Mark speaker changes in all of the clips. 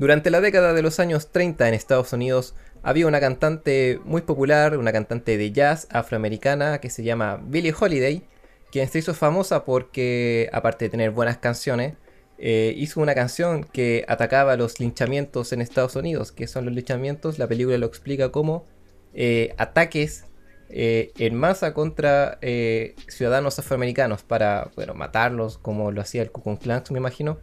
Speaker 1: Durante la década de los años 30 en Estados Unidos había una cantante muy popular, una cantante de jazz afroamericana que se llama Billie Holiday, quien se hizo famosa porque, aparte de tener buenas canciones, eh, hizo una canción que atacaba los linchamientos en Estados Unidos. que son los linchamientos? La película lo explica como eh, ataques eh, en masa contra ciudadanos afroamericanos para bueno, matarlos, como lo hacía el Ku Klux Klan, me imagino.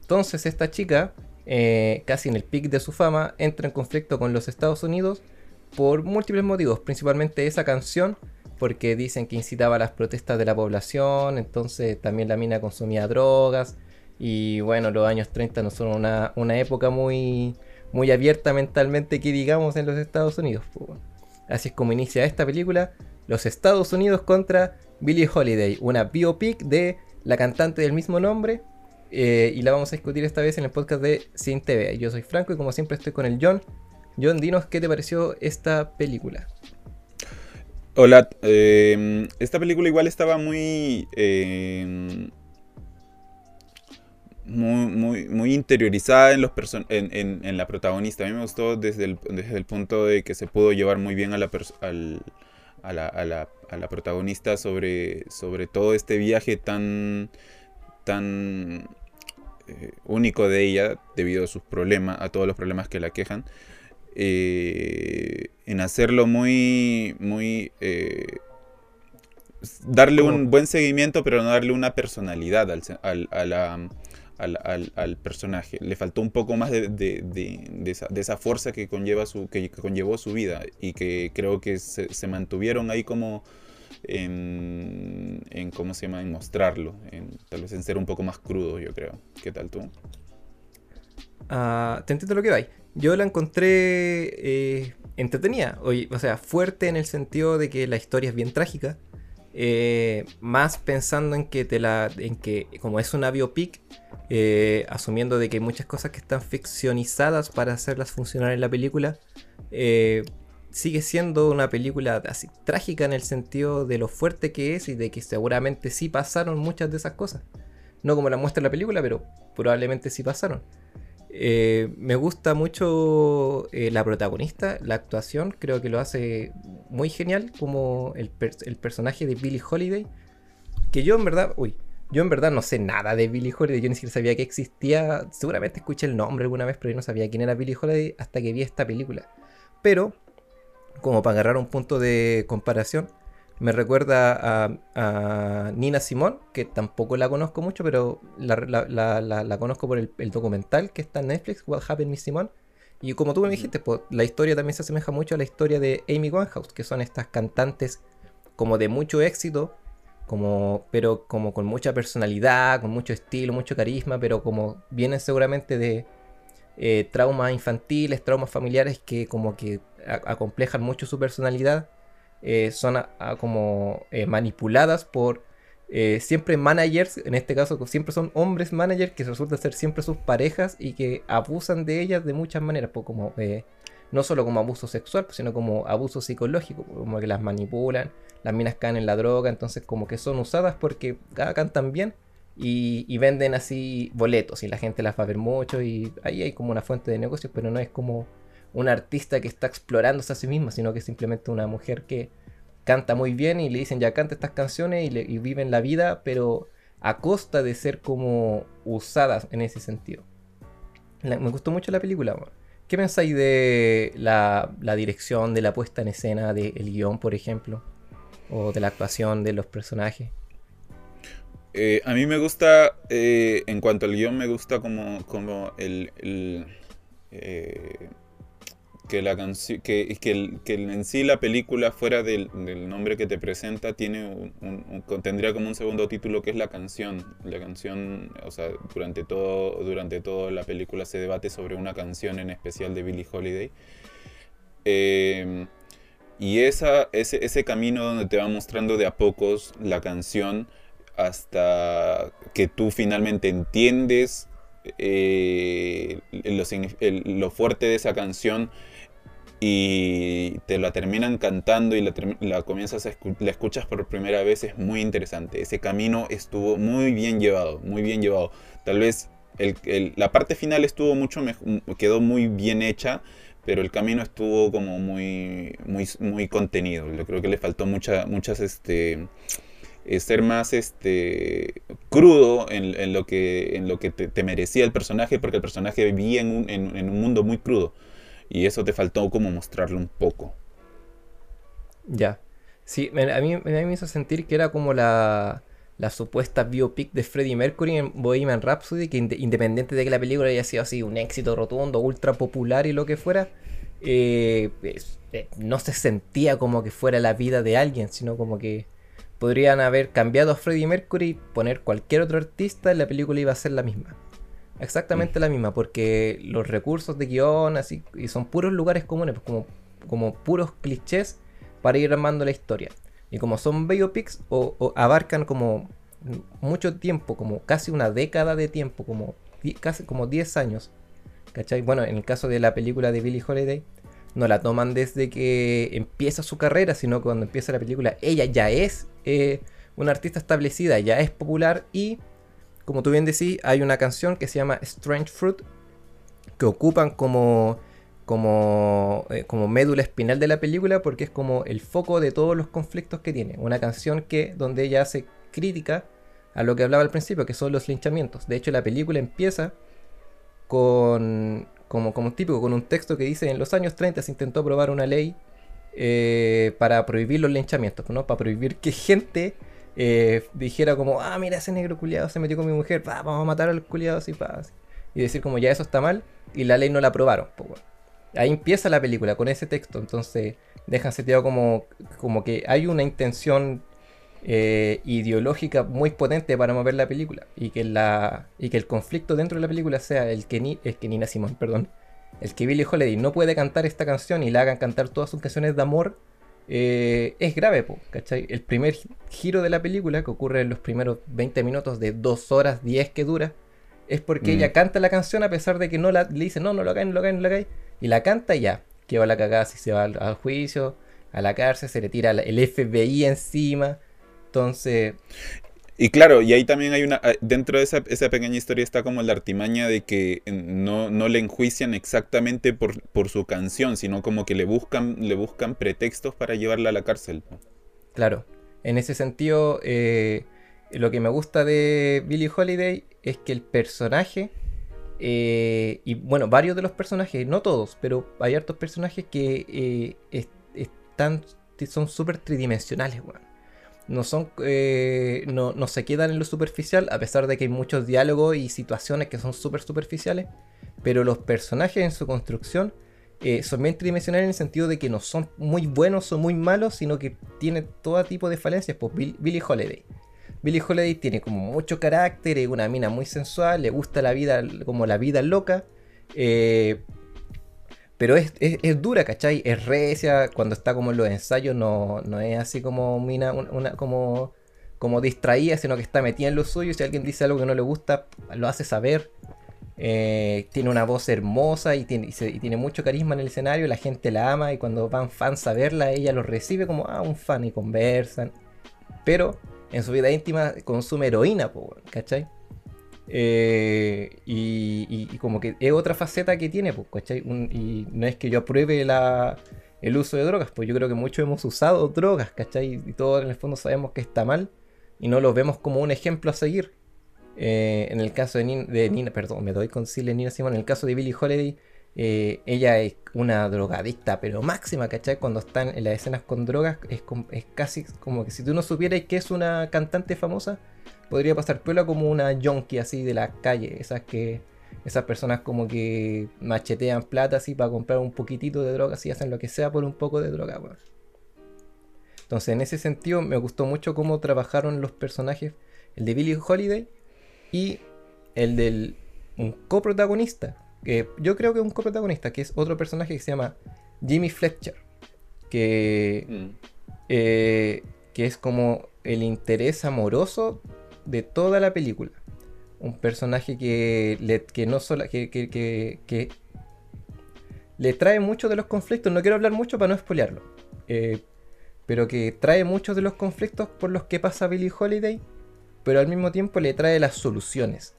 Speaker 1: Entonces esta chica eh, casi en el pic de su fama, entra en conflicto con los Estados Unidos por múltiples motivos, principalmente esa canción, porque dicen que incitaba a las protestas de la población, entonces también la mina consumía drogas, y bueno, los años 30 no son una, época muy, muy abierta mentalmente que digamos en los Estados Unidos. Así es como inicia esta película, Los Estados Unidos contra Billie Holiday, una biopic de la cantante del mismo nombre, eh, y la vamos a discutir esta vez en el podcast de Sin TV. Yo soy Franco y como siempre estoy con el John. John, dinos qué te pareció esta película.
Speaker 2: Hola, eh, esta película igual estaba muy, eh, muy, muy, interiorizada en, los en, la protagonista. A mí me gustó desde el, desde el punto de que se pudo llevar muy bien a la, a la, a la, a la protagonista sobre, sobre todo este viaje tan, tan eh, único de ella debido a sus problemas, a todos los problemas que la quejan, eh, en hacerlo muy, muy... Eh, darle un buen seguimiento, pero no darle una personalidad al, al, personaje. Le faltó un poco más de, esa, fuerza que, conlleva su, que, conllevó su vida y que creo que se mantuvieron ahí como en, cómo se llama, en mostrarlo, tal vez en ser un poco más crudo, yo creo. ¿Qué tal tú?
Speaker 1: Ah, te entiendo lo que vais. Yo la encontré eh, entretenida, o, sea, fuerte en el sentido de que la historia es bien trágica. Eh, más pensando en que te la. en que como es una biopic, eh, asumiendo de que hay muchas cosas que están ficcionizadas para hacerlas funcionar en la película sigue siendo una película así trágica en el sentido de lo fuerte que es y de que seguramente sí pasaron muchas de esas cosas. No como la muestra la película, pero probablemente sí pasaron. Eh, me gusta mucho eh, la protagonista, la actuación, creo que lo hace muy genial como el, personaje de Billie Holiday. Que yo en verdad, uy, yo en verdad no sé nada de Billie Holiday, yo ni siquiera sabía que existía, seguramente escuché el nombre alguna vez, pero yo no sabía quién era Billie Holiday hasta que vi esta película. Pero como para agarrar un punto de comparación, me recuerda a, Nina Simón, que tampoco la conozco mucho, pero la, conozco por el, documental que está en Netflix, What Happened Miss Simón. Y como tú me dijiste, pues, la historia también se asemeja mucho a la historia de Amy Winehouse, que son estas cantantes como de mucho éxito, como, pero como con mucha personalidad, con mucho estilo, mucho carisma, pero como vienen seguramente de eh, traumas infantiles, traumas familiares que como que acomplejan mucho su personalidad, eh, son como eh, manipuladas por eh, siempre managers, en este caso siempre son hombres managers que resultan ser siempre sus parejas y que abusan de ellas de muchas maneras, pues como no solo como abuso sexual, pues, sino como abuso psicológico, como que las manipulan, las minas caen en la droga, entonces como que son usadas porque cantan bien y, y, venden así boletos y la gente las va a ver mucho y ahí hay como una fuente de negocios, pero no es como una artista que está explorándose a sí misma, sino que es simplemente una mujer que canta muy bien y le dicen ya canta estas canciones y, viven la vida, pero a costa de ser como usadas en ese sentido. me gustó mucho la película. ¿Qué pensáis de la, dirección, de la puesta en escena, del guion, por ejemplo? O de la actuación de los personajes.
Speaker 2: Eh, a mí me gusta, eh, en cuanto al guion, me gusta como, como el, eh, que la que, que, que, en sí la película fuera del, del nombre que te presenta tiene un, tendría como un segundo título que es la canción. La canción o sea durante todo durante toda la película se debate sobre una canción en especial de Billie Holiday. Eh, y esa ese, ese camino donde te va mostrando de a pocos la canción hasta que tú finalmente entiendes eh, lo, lo, fuerte de esa canción y te la terminan cantando y la, comienzas a la escuchas por primera vez es muy interesante. Ese camino estuvo muy bien llevado, muy bien llevado. Tal vez la parte final estuvo mucho quedó muy bien hecha, pero el camino estuvo como muy, muy, muy contenido. Yo creo que le faltó mucha, muchas, este, eh, ser más, este, crudo en, lo que, en lo que te, merecía el personaje, porque el personaje vivía en un, en un mundo muy crudo. Y eso te faltó como mostrarlo un poco.
Speaker 1: Ya. Sí, a mí, me hizo sentir que era como la, la supuesta biopic de Freddie Mercury en Bohemian Rhapsody, que independiente de que la película haya sido así un éxito rotundo, ultra popular y lo que fuera, eh, eh, no se sentía como que fuera la vida de alguien, sino como que podrían haber cambiado a Freddie Mercury poner cualquier otro artista y la película iba a ser la misma. Exactamente la misma, porque los recursos de guion así, y son puros lugares comunes, pues como, como puros clichés para ir armando la historia. Y como son biopics, o, abarcan como mucho tiempo, como casi una década de tiempo, como casi como 10 años. ¿Cachai? Bueno, en el caso de la película de Billie Holiday, no la toman desde que empieza su carrera, sino cuando empieza la película, ella ya es eh, una artista establecida, ya es popular y, como tú bien decís, hay una canción que se llama Strange Fruit, que ocupan como como, eh, como médula espinal de la película porque es como el foco de todos los conflictos que tiene. Una canción que donde ella hace crítica a lo que hablaba al principio, que son los linchamientos. De hecho, la película empieza con, como, como típico, con un texto que dice en los años 30 se intentó aprobar una ley eh, para prohibir los linchamientos, ¿no? Para prohibir que gente eh, dijera como, ah, mira, ese negro culiado se metió con mi mujer, vamos a matar al culiado así, Y decir como, ya eso está mal, y la ley no la aprobaron. Ahí empieza la película con ese texto. Entonces deja seteado como, como que hay una intención eh, ideológica muy potente para mover la película. Y que, la, y que el conflicto dentro de la película sea el que, ni, el que Nina Simón, perdón. El que Billie Holiday no puede cantar esta canción y la hagan cantar todas sus canciones de amor. Eh, es grave, ¿cachai? El primer giro de la película, que ocurre en los primeros 20 minutos de 2 horas 10 que dura, es porque mm. ella canta la canción a pesar de que no la, le dice, no, no lo hagáis, no lo hagáis, no lo hagáis y la canta y ya. Que va la cagada si se va al, juicio, a la cárcel, se le tira el FBI encima. Entonces.
Speaker 2: Y claro, y ahí también hay una. Ah, dentro de esa, pequeña historia está como la artimaña de que no, no le enjuician exactamente por, por, su canción, sino como que le buscan, le buscan pretextos para llevarla a la cárcel.
Speaker 1: Claro. En ese sentido, eh, lo que me gusta de Billie Holiday es que el personaje eh, y bueno, varios de los personajes, no todos, pero hay hartos personajes que eh, están, son súper tridimensionales, No, son, eh, no, no, se quedan en lo superficial, a pesar de que hay muchos diálogos y situaciones que son súper superficiales, pero los personajes en su construcción son bien tridimensionales en el sentido de que no son muy buenos o muy malos, sino que tienen todo tipo de falencias. Pues Billy Holiday Billie Holiday tiene como mucho carácter, es una mina muy sensual, le gusta la vida como la vida loca. Eh, pero es, dura, ¿cachai? Es recia, cuando está como en los ensayos no, no es así como mina, una, como, como distraída, sino que está metida en lo suyo. Si alguien dice algo que no le gusta, lo hace saber. Eh, tiene una voz hermosa y tiene, y, tiene mucho carisma en el escenario, la gente la ama y cuando van fans a verla, ella lo recibe como ah, un fan y conversan. Pero en su vida íntima consume heroína, ¿cachai? Eh, y, como que es otra faceta que tiene, ¿cachai? y no es que yo apruebe el uso de drogas, pues yo creo que muchos hemos usado drogas, ¿cachai? Y todos en el fondo sabemos que está mal y no lo vemos como un ejemplo a seguir. Eh, en el caso de Nina, perdón, me doy con Nina Simón, en el caso de Billie Holiday, eh, ella es una drogadicta, pero máxima, ¿cachai? Cuando están en las escenas con drogas, es, casi como que si tú no supieras que es una cantante famosa, podría pasar pelo como una junkie así de la calle, esas que esas personas como que machetean plata así para comprar un poquitito de droga, y hacen lo que sea por un poco de droga, Entonces, en ese sentido, me gustó mucho cómo trabajaron los personajes, el de Billie Holiday y el del un coprotagonista, yo creo que un coprotagonista, que es otro personaje que se llama Jimmy Fletcher, que, mm. eh, que es como el interés amoroso de toda la película. Un personaje que, le, que no solo que, que, le trae muchos de los conflictos. No quiero hablar mucho para no spoilearlo. Eh, pero que trae muchos de los conflictos por los que pasa Billie Holiday. Pero al mismo tiempo le trae las soluciones.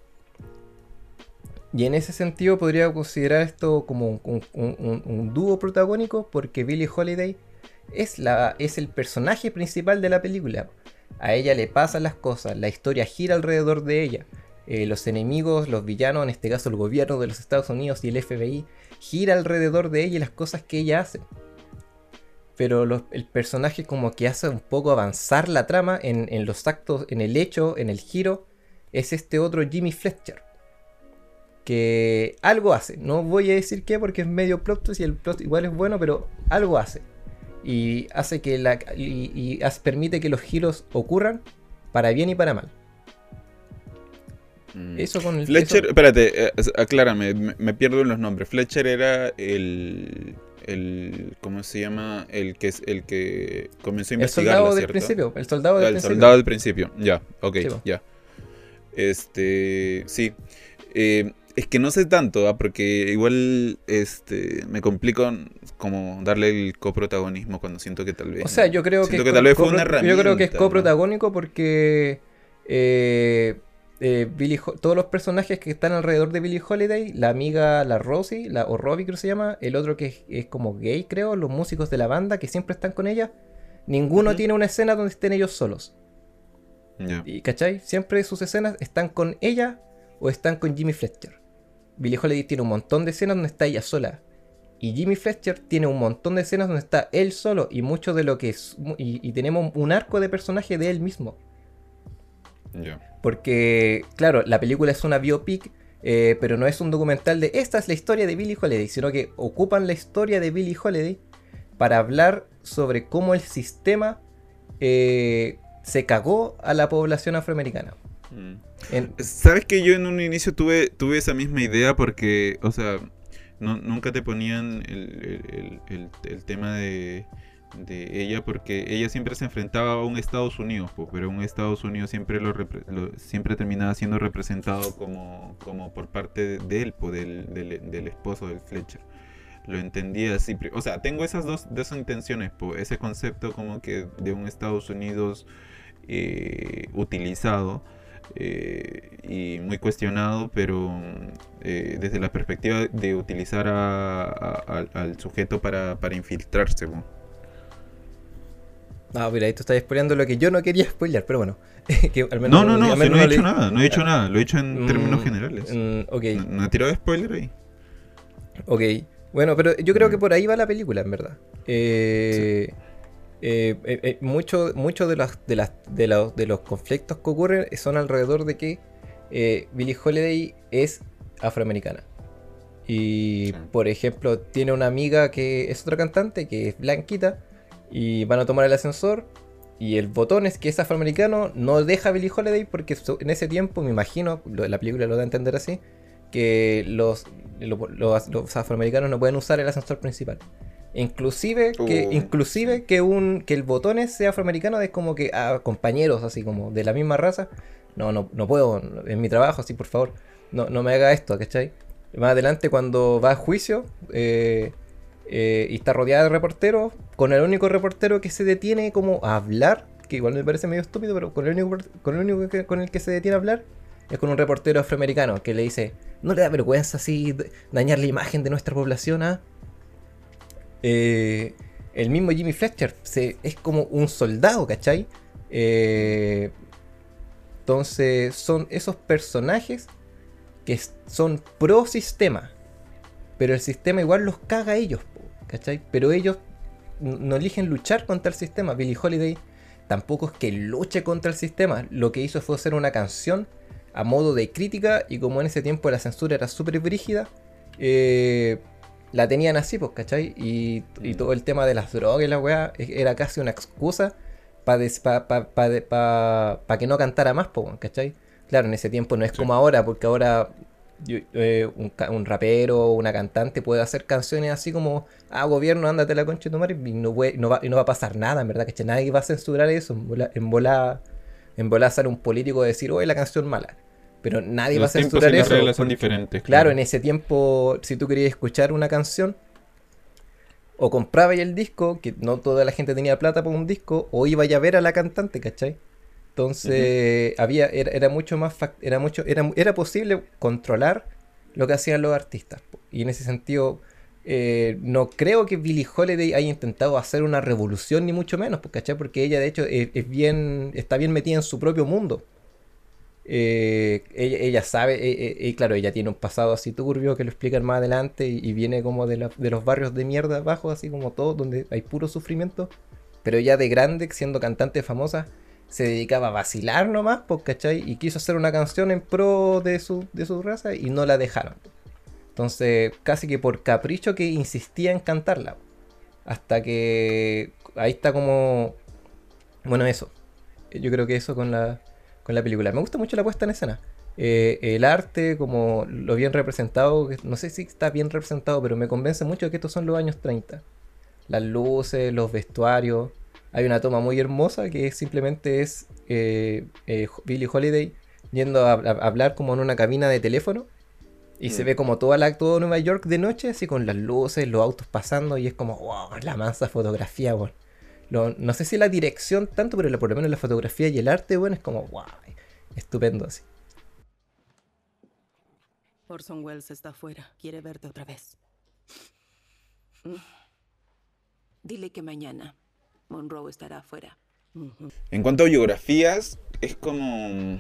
Speaker 1: Y en ese sentido podría considerar esto como un, dúo protagónico porque Billie Holiday es, la, es el personaje principal de la película. A ella le pasan las cosas, la historia gira alrededor de ella. Eh, los enemigos, los villanos, en este caso el gobierno de los Estados Unidos y el FBI, gira alrededor de ella y las cosas que ella hace. Pero el personaje como que hace un poco avanzar la trama en los actos, en el hecho, en el giro, es este otro Jimmy Fletcher. Que algo hace. No voy a decir qué porque es medio plot twist y el plot igual es bueno, pero algo hace. Y hace que la. y, y permite que los giros ocurran para bien y para mal.
Speaker 2: Mm.
Speaker 1: Eso con el.
Speaker 2: Fletcher,
Speaker 1: eso-
Speaker 2: espérate, eh, aclárame, me, me pierdo en los nombres. Fletcher era el, el, ¿cómo se llama? El que es el que comenzó a
Speaker 1: el
Speaker 2: investigar,
Speaker 1: soldado del principio. El soldado del
Speaker 2: el
Speaker 1: principio.
Speaker 2: soldado del principio, ya, ok,
Speaker 1: Sí,
Speaker 2: ya. Este, sí. Eh, es que no sé tanto, porque igual este, me complico como darle el coprotagonismo cuando siento que tal vez.
Speaker 1: O sea, yo creo que,
Speaker 2: que tal vez fue una
Speaker 1: Yo creo que es
Speaker 2: herramienta, ¿no?
Speaker 1: coprotagónico porque eh, eh, Billie todos los personajes que están alrededor de Billie Holiday, la amiga, la Rosie, la, o Robbie creo que se llama, el otro que es, es como gay, creo, los músicos de la banda que siempre están con ella, ninguno tiene una escena donde estén ellos solos.
Speaker 2: Ya.
Speaker 1: ¿Y cachai? Siempre sus escenas están con ella o están con Jimmy Fletcher. Billie Holiday tiene un montón de escenas donde está ella sola. Y Jimmy Fletcher tiene un montón de escenas donde está él solo. Y mucho de lo que es. Y, y tenemos un arco de personaje de él mismo. Porque, claro, la película es una biopic. eh, pero no es un documental de esta es la historia de Billie Holiday. Sino que ocupan la historia de Billie Holiday para hablar sobre cómo el sistema eh, se cagó a la población afroamericana.
Speaker 2: Mm.
Speaker 1: En-
Speaker 2: Sabes que yo en un inicio tuve, tuve esa misma idea porque, o sea, nunca te ponían el, el- tema de, de ella porque ella siempre se enfrentaba a un Estados Unidos, po, pero un Estados Unidos siempre lo, siempre terminaba siendo representado como, como por parte de, de él, po, del, del- esposo del Fletcher. Lo entendía así. O sea, tengo esas dos, dos intenciones, po, ese concepto como que de un Estados Unidos eh, utilizado eh, y muy cuestionado, pero eh, desde la perspectiva de utilizar a- a- al- al sujeto para, para infiltrarse. po.
Speaker 1: Ah, mira, ahí tú estás spoileando lo que yo no quería spoilear, pero bueno. que al menos
Speaker 2: No, no, no, si no he
Speaker 1: le-
Speaker 2: dicho nada, no he dicho nada, lo he dicho en
Speaker 1: Mm,
Speaker 2: términos generales.
Speaker 1: mm, ok,
Speaker 2: No, no he tirado spoiler ahí.
Speaker 1: ok. Bueno, pero yo creo que por ahí va la película, en verdad. Eh, eh, eh, eh, mucho mucho de, las, de, las, de, los, de los conflictos que ocurren son alrededor de que eh, Billie Holiday es afroamericana. Y,
Speaker 2: Sí.
Speaker 1: por ejemplo, tiene una amiga que es otra cantante, que es blanquita, y van a tomar el ascensor. Y el botón es que es afroamericano, no deja a Billie Holiday porque en ese tiempo, me imagino, lo- la película lo da a entender así, que los, lo- los, los afroamericanos no pueden usar el ascensor principal. Inclusive que, inclusive que un que el botones sea afroamericano es como que a compañeros así como de la misma raza. No, no, no puedo, en mi trabajo, así por favor, no, no me haga esto, ¿cachai? Más adelante cuando va a juicio eh, eh, y está rodeada de reporteros, con el único reportero que se detiene como a hablar, que igual me parece medio estúpido, pero con el único, con el único que, con el que se detiene a hablar es con un reportero afroamericano que le dice, ¿no le da vergüenza así dañar la imagen de nuestra población? ah?". Eh, el mismo Jimmy Fletcher se, es como un soldado, ¿cachai? Eh, entonces son esos personajes que son pro sistema, pero el sistema igual los caga a ellos, ¿cachai? Pero ellos no eligen luchar contra el sistema. Billie Holiday tampoco es que luche contra el sistema, lo que hizo fue hacer una canción a modo de crítica y como en ese tiempo la censura era súper brígida, eh, la tenían así, pues, ¿cachai? Y, y
Speaker 2: Mm.
Speaker 1: todo el tema de las drogas y la weá e- era casi una excusa para que no cantara más, pues, ¿cachai? Claro, en ese tiempo no es
Speaker 2: Sí.
Speaker 1: como ahora, porque ahora yo- eh, un, rapero o una cantante puede hacer canciones así como, ah, gobierno, ándate la concha de tu madre, y no, puede- no va, y no va a pasar nada, en verdad, que nadie va a censurar eso. En bola, en bola sale un político a decir, oye, la canción mala. Pero nadie va a censurar
Speaker 2: las
Speaker 1: eso.
Speaker 2: son diferentes.
Speaker 1: Claro, en ese tiempo, si tú querías escuchar una canción, o comprabas el disco, que no toda la gente tenía plata por un disco, o iba a ver a la cantante, ¿cachai? Entonces, había, era, era mucho más, era mucho, era, era posible controlar lo que hacían los artistas. Y en ese sentido, eh, no creo que Billie Holiday haya intentado hacer una revolución, ni mucho menos, ¿cachai? Porque ella, de hecho, es, bien, está bien metida en su propio mundo. Eh, ella, sabe, y eh, claro, ella tiene un pasado así turbio que lo explican más adelante y, viene como de, de, los barrios de mierda abajo, así como todo, donde hay puro sufrimiento. Pero ella de grande, siendo cantante famosa, se dedicaba a vacilar nomás, ¿cachai? Y quiso hacer una canción en pro de su, de su raza y no la dejaron. Entonces, casi que por capricho que insistía en cantarla. Hasta que ahí está como... Bueno, eso. Yo creo que eso con la, con la película. Me gusta mucho la puesta en escena. Eh, el arte, como lo bien representado, no sé si está bien representado, pero me convence mucho que estos son los años 30. Las luces, los vestuarios. Hay una toma muy hermosa que simplemente es eh, eh, Billie Holiday yendo a, hablar como en una cabina de teléfono y se mm. ve como toda la, todo Nueva York de noche, así con las luces, los autos pasando, y es como, wow, la mansa fotografía, bueno. No sé si la dirección tanto, pero por lo menos la fotografía y el arte, bueno, es como, wow, estupendo así.
Speaker 3: Orson Welles está afuera, quiere verte otra vez. Mm. Dile que mañana Monroe estará afuera.
Speaker 2: En cuanto a biografías, es como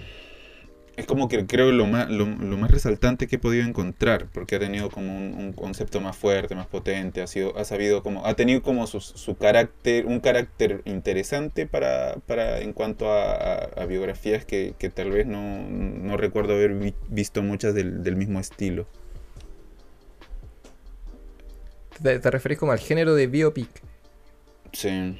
Speaker 2: es como que creo lo más, lo, más resaltante que he podido encontrar, porque ha tenido como un, concepto más fuerte, más potente, ha sido, ha sabido como, ha tenido como su, carácter, un carácter interesante para, para en cuanto a, biografías que, tal vez no, recuerdo haber visto muchas del, mismo estilo.
Speaker 1: ¿Te, ¿Te referís como al género de biopic?
Speaker 2: Sí.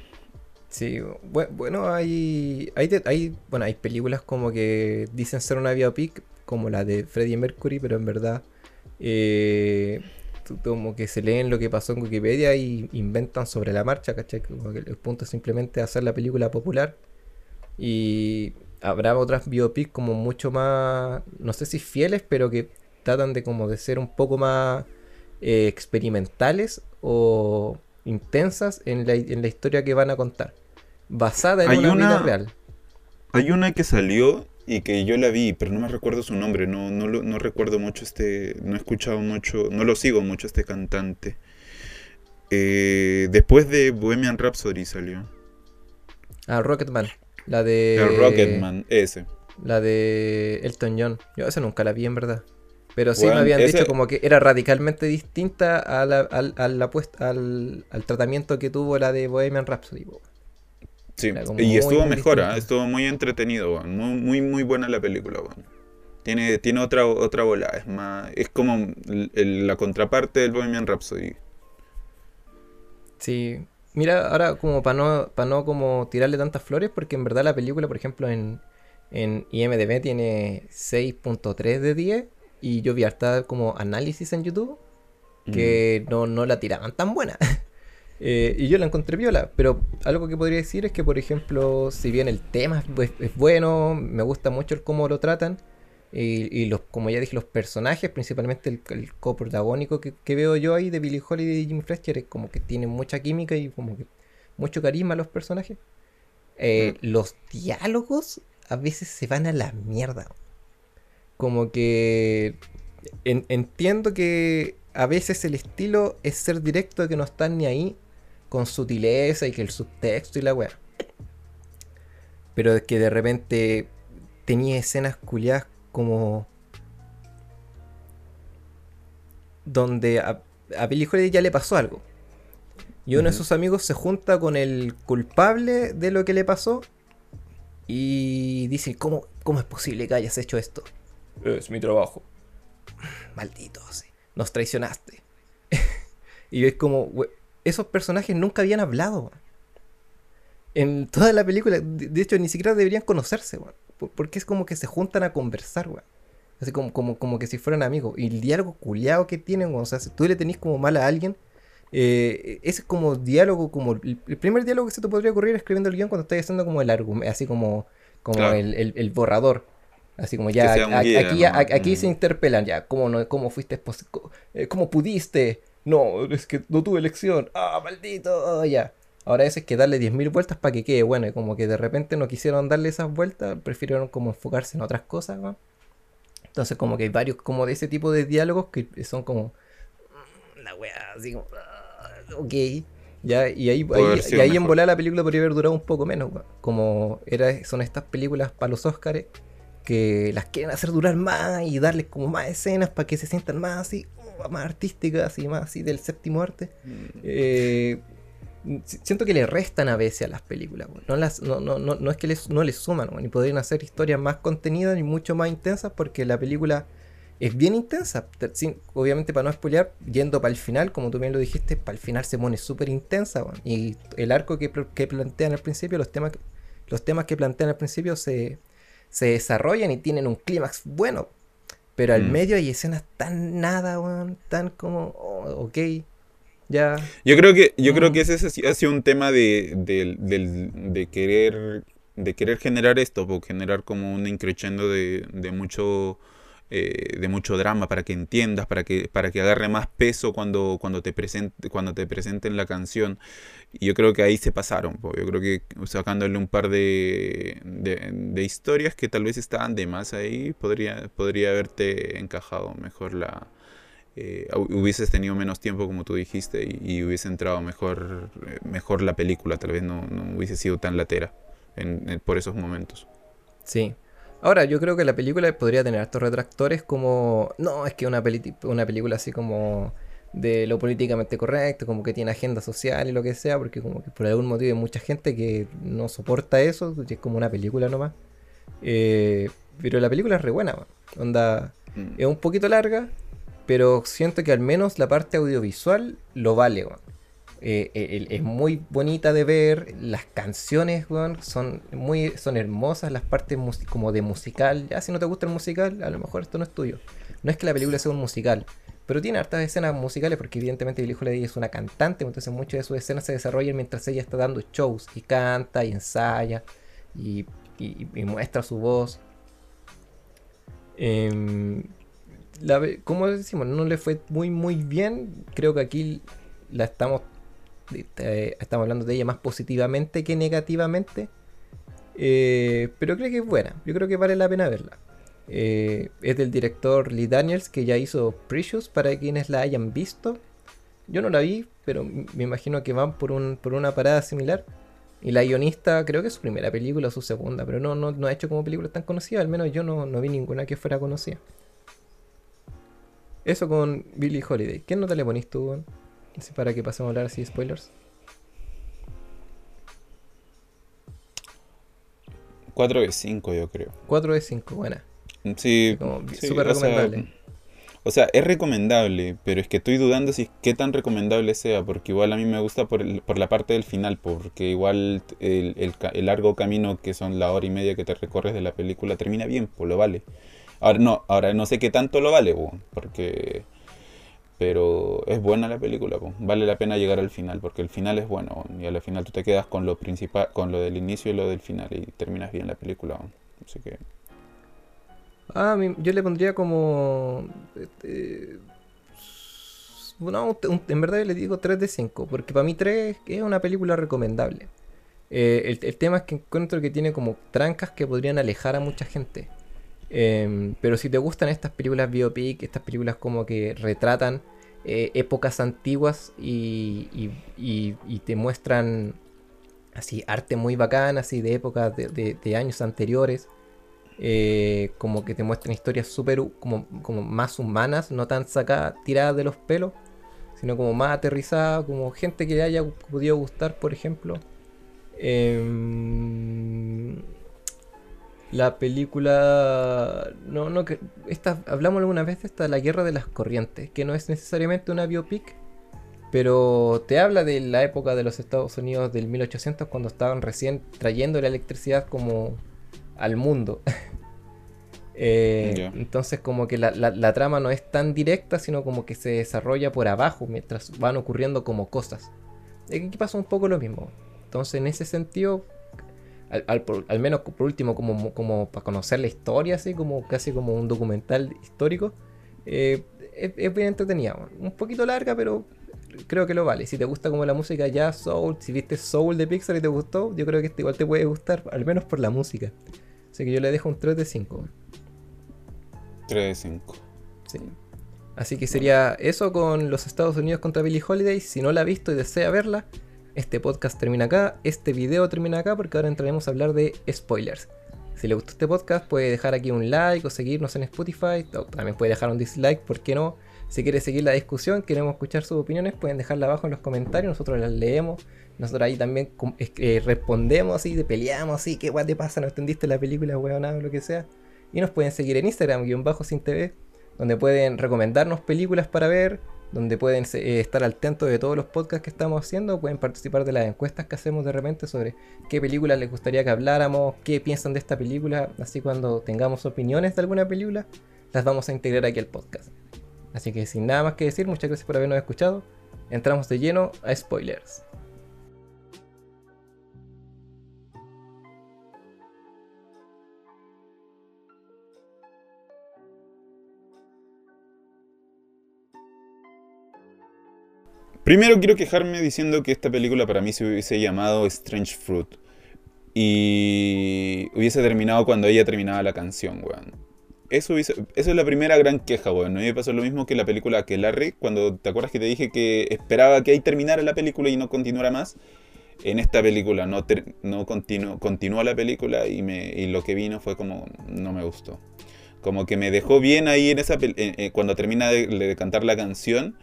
Speaker 1: Sí, bueno, hay, hay, bueno, hay películas como que dicen ser una biopic, como la de Freddie Mercury, pero en verdad eh, como que se leen lo que pasó en Wikipedia y inventan sobre la marcha, ¿cachai? Como que el punto es simplemente hacer la película popular y habrá otras biopics como mucho más, no sé si fieles, pero que tratan de como de ser un poco más eh, experimentales o intensas en la, en la historia que van a contar basada en una, vida real.
Speaker 2: Hay una que salió y que yo la vi, pero no me recuerdo su nombre, no, no, no recuerdo mucho este, no he escuchado mucho, no lo sigo mucho este cantante. Eh, después de Bohemian Rhapsody salió.
Speaker 1: Ah, Rocketman, la de...
Speaker 2: El Rocketman, ese.
Speaker 1: La de Elton John. Yo esa nunca la vi en verdad. Pero sí me habían dicho como que era radicalmente distinta a la, al, al, al, tratamiento que tuvo la de Bohemian Rhapsody.
Speaker 2: Sí, y estuvo mejor, ¿ah? estuvo muy entretenido, muy, muy, muy buena la película. Tiene, tiene otra, otra bola, es más, es como la contraparte del Bohemian Rhapsody.
Speaker 1: Sí, mira, ahora como para no, para no como tirarle tantas flores, porque en verdad la película, por ejemplo, en, en IMDB tiene 6.3 de 10 y yo vi harta como análisis en YouTube que mm. no, no la tiraban tan buena. Eh, y yo la encontré viola, pero algo que podría decir es que, por ejemplo, si bien el tema es, bueno, me gusta mucho el cómo lo tratan, y, los, como ya dije, los personajes, principalmente el, coprotagónico que, veo yo ahí de Billy Holiday y Jimmy Fletcher, es como que tienen mucha química y como que mucho carisma los personajes. Eh, mm. Los diálogos a veces se van a la mierda. Como que entiendo que a veces el estilo es ser directo, que no están ni ahí, con sutileza y que el subtexto y la weá. Pero es que de repente tenía escenas culiadas como. Donde a, a Billy Holiday ya le pasó algo. Y uno de sus amigos se junta con el culpable de lo que le pasó. Y dice: ¿Cómo, cómo es posible que hayas hecho esto?
Speaker 2: Es mi trabajo.
Speaker 1: Maldito, sí. Nos traicionaste. y es como, esos personajes nunca habían hablado. En toda la película, de hecho, ni siquiera deberían conocerse, porque es como que se juntan a conversar, Así como, como, como que si fueran amigos. Y el diálogo culiado que tienen, o sea, si tú le tenés como mal a alguien, eh, ese es como diálogo, como el, primer diálogo que se te podría ocurrir escribiendo el guion cuando estás haciendo como el argumento, así como, como el, borrador. Así como ya, aquí, aquí, mm. se interpelan ya, ¿cómo, no, cómo fuiste, eh, cómo pudiste, no, es que no tuve elección. ¡Ah, maldito! Oh, ya. Ahora eso es que darle 10.000 vueltas para que quede bueno. Y como que de repente no quisieron darle esas vueltas, prefirieron como enfocarse en otras cosas, Entonces como que hay varios como de ese tipo de diálogos que son como... La mm, wea, así como... ah, ok. Ya, y ahí, ahí, y ahí en volar la película podría haber durado un poco menos, weón. como era, son estas películas para los Oscars que las quieren hacer durar más y darles como más escenas para que se sientan más así, más artísticas y más así del séptimo arte. Eh, si- siento que le restan a veces a las películas, no, las, no, no, no, no es que les, no les suman, y podrían hacer historias más contenidas y mucho más intensas porque la película es bien intensa. Sin- obviamente, para no spoilear, yendo para el final, como tú bien lo dijiste, para el final se pone súper intensa. Y el arco que, que plantean al principio, los temas, que- los temas que plantean al principio se, se desarrollan y tienen un clímax bueno. Pero al
Speaker 2: Mm.
Speaker 1: medio hay escenas tan nada, weón, tan como, oh, ok, ya.
Speaker 2: Yo creo que, yo creo que ese ha sido- un tema de, del- del- de querer de querer generar esto, generar como un increchendo de, de mucho eh, de mucho drama para que entiendas, para que para que agarre más peso cuando cuando te presente, cuando te presenten la canción. Y yo creo que ahí se pasaron, po. yo creo que sacándole un par de, de, historias que tal vez estaban de más ahí, podría podría haberte encajado mejor la eh, hu- hubieses tenido menos tiempo como tú dijiste y, hubiese entrado mejor mejor la película tal vez no, no hubiese sido tan latera en- por esos momentos
Speaker 1: Sí. Ahora, yo creo que la película podría tener estos retractores como. No, es que una, peli- una película así como de lo políticamente correcto, como que tiene agenda social y lo que sea, porque como que por algún motivo hay mucha gente que no soporta eso, y es como una película nomás. Eh, pero la película es re buena, man. Onda,
Speaker 2: Mm.
Speaker 1: es un poquito larga, pero siento que al menos la parte audiovisual lo vale, weón. Eh, eh, es muy bonita de ver, las canciones, weón, son muy son hermosas, las partes como de musical. Ya si no te gusta el musical, a lo mejor esto no es tuyo. No es que la película sea un musical, pero tiene hartas escenas musicales porque evidentemente Billie Holiday es una cantante, entonces muchas de sus escenas se desarrollan mientras ella está dando shows y canta y ensaya y, muestra su voz. Em, la como decimos, no le fue muy muy bien. Creo que aquí la estamos eh, estamos hablando de ella más positivamente que negativamente. Eh, pero creo que es buena. Yo creo que vale la pena verla. Eh, es del director Lee Daniels que ya hizo Precious para quienes la hayan visto. Yo no la vi, pero me imagino que van por, un, por una parada similar. Y la guionista creo que es su primera película o su segunda, pero no, no, no ha hecho como películas tan conocidas. Al menos yo no, no vi ninguna que fuera conocida. Eso con Billie Holiday. ¿Qué nota le ponís tú? Para que pasemos a hablar así de spoilers.
Speaker 2: 4 de 5 yo creo
Speaker 1: 4 de 5, buena.
Speaker 2: sí,
Speaker 1: súper
Speaker 2: sea,
Speaker 1: recomendable.
Speaker 2: o sea, es recomendable, pero es que estoy dudando si qué tan recomendable sea, porque igual a mí me gusta por, el- por la parte del final, porque igual el, el el largo camino que son la hora y media que te recorres de la película termina bien, pues lo vale. Ahora no, ahora no sé qué tanto lo vale, po, porque pero es buena la película, vale la pena llegar al final, porque el final es bueno, y al final tú te quedas con lo principal, con lo del inicio y lo del final y terminas bien la película, así que
Speaker 1: Ah, yo le pondría como. un- un- en verdad le digo 3 de 5, porque para mí 3 es una película recomendable. Eh, el tema es que encuentro que tiene como trancas que podrían alejar a mucha gente. Em, pero si te gustan estas películas biopic, estas películas como que retratan eh, épocas antiguas y, te muestran así arte muy bacán, así de épocas de, años anteriores, eh, como que te muestran historias súper como, como más humanas, no tan sacadas, tiradas de los pelos, sino como más aterrizadas, como gente que haya podido gustar, por ejemplo. Em, la película. No, no, que. Esta, hablamos alguna vez de esta, La Guerra de las Corrientes, que no es necesariamente una biopic, pero te habla de la época de los Estados Unidos del 1800, cuando estaban recién trayendo la electricidad como al mundo. Eh. Entonces, como que la, la- la trama no es tan directa, sino como que se desarrolla por abajo mientras van ocurriendo como cosas. Aquí pasa un poco lo mismo. Entonces, en ese sentido, al, al- por- al menos por último, como, como para conocer la historia, así como casi como un documental histórico, eh, es, es bien entretenida. Un poquito larga, pero creo que lo vale. Si te gusta como la música ya Soul, si viste Soul de Pixar y te gustó, yo creo que este igual te puede gustar, al menos por la música. Así que yo le dejo un 3 de 5.
Speaker 2: 3 de 5.
Speaker 1: Sí. Así que sería eso con los Estados Unidos contra Billie Holiday. Si no la ha visto y desea verla, este podcast termina acá, este video termina acá porque ahora entraremos a hablar de spoilers. Si le gustó este podcast puede dejar aquí un like o seguirnos en Spotify. También puede dejar un dislike, ¿por qué no? Si quiere seguir la discusión, queremos escuchar sus opiniones, pueden dejarla abajo en los comentarios, nosotros las leemos. Nosotros ahí también eh, respondemos así, peleamos así, qué guay te pasa, no entendiste la película, weón, o lo que sea. Y nos pueden seguir en Instagram, guion bajo sin TV, donde pueden recomendarnos películas para ver, donde pueden eh, estar al tanto de todos los podcasts que estamos haciendo, pueden participar de las encuestas que hacemos de repente sobre qué películas les gustaría que habláramos, qué piensan de esta película, así cuando tengamos opiniones de alguna película, las vamos a integrar aquí al podcast. Así que sin nada más que decir, muchas gracias por habernos escuchado. Entramos de lleno a spoilers.
Speaker 2: Primero quiero quejarme diciendo que esta película para mí se hubiese llamado Strange Fruit. Y hubiese terminado cuando ella terminaba la canción, weón. Eso, es la primera gran queja, weón. A mí me pasó lo mismo que la película que Larry, cuando te acuerdas que te dije que esperaba que ahí terminara la película y no continuara más. En esta película no, continuó, la película y, me, y lo que vino fue como no me gustó. Como que me dejó bien ahí en esa eh, cuando termina de cantar la canción